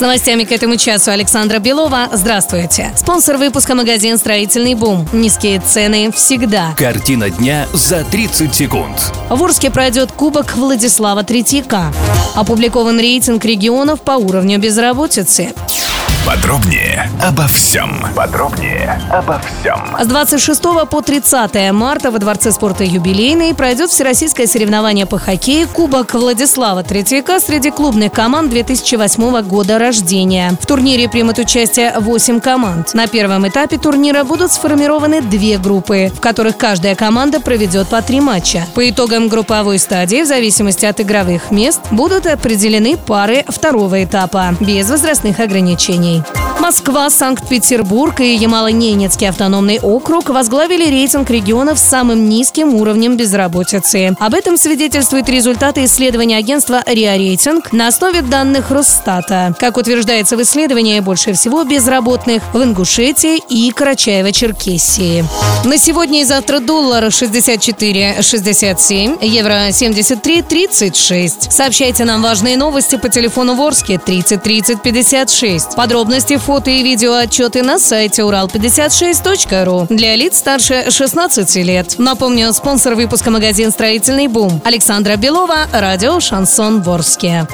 С новостями к этому часу Александра Белова. Здравствуйте. Спонсор выпуска магазин «Строительный бум». Низкие цены всегда. Картина дня за 30 секунд. В Орске пройдет Кубок Владислава Третьяка. Опубликован рейтинг регионов по уровню безработицы. Подробнее обо всем. Подробнее обо всем. С 26 по 30 марта во Дворце спорта «Юбилейный» пройдет всероссийское соревнование по хоккею Кубок Владислава Третьяка среди клубных команд 2008 года рождения. В турнире примут участие 8 команд. На первом этапе турнира будут сформированы две группы, в которых каждая команда проведет по три матча. По итогам групповой стадии, в зависимости от игровых мест, будут определены пары второго этапа, без возрастных ограничений. Москва, Санкт-Петербург и Ямало-Ненецкий автономный округ возглавили рейтинг регионов с самым низким уровнем безработицы. Об этом свидетельствуют результаты исследования агентства РИА Рейтинг на основе данных Росстата. Как утверждается в исследовании, больше всего безработных в Ингушетии и Карачаево-Черкесии. На сегодня и завтра доллар 64,67, евро 73,36. Сообщайте нам важные новости по телефону Ворске 30 30 56. Подробности, фото и видео отчеты на сайте урал56.ру для лиц старше 16 лет. Напомню, спонсор выпуска магазин «Строительный бум» Александра Белова, радио «Шансон Ворске».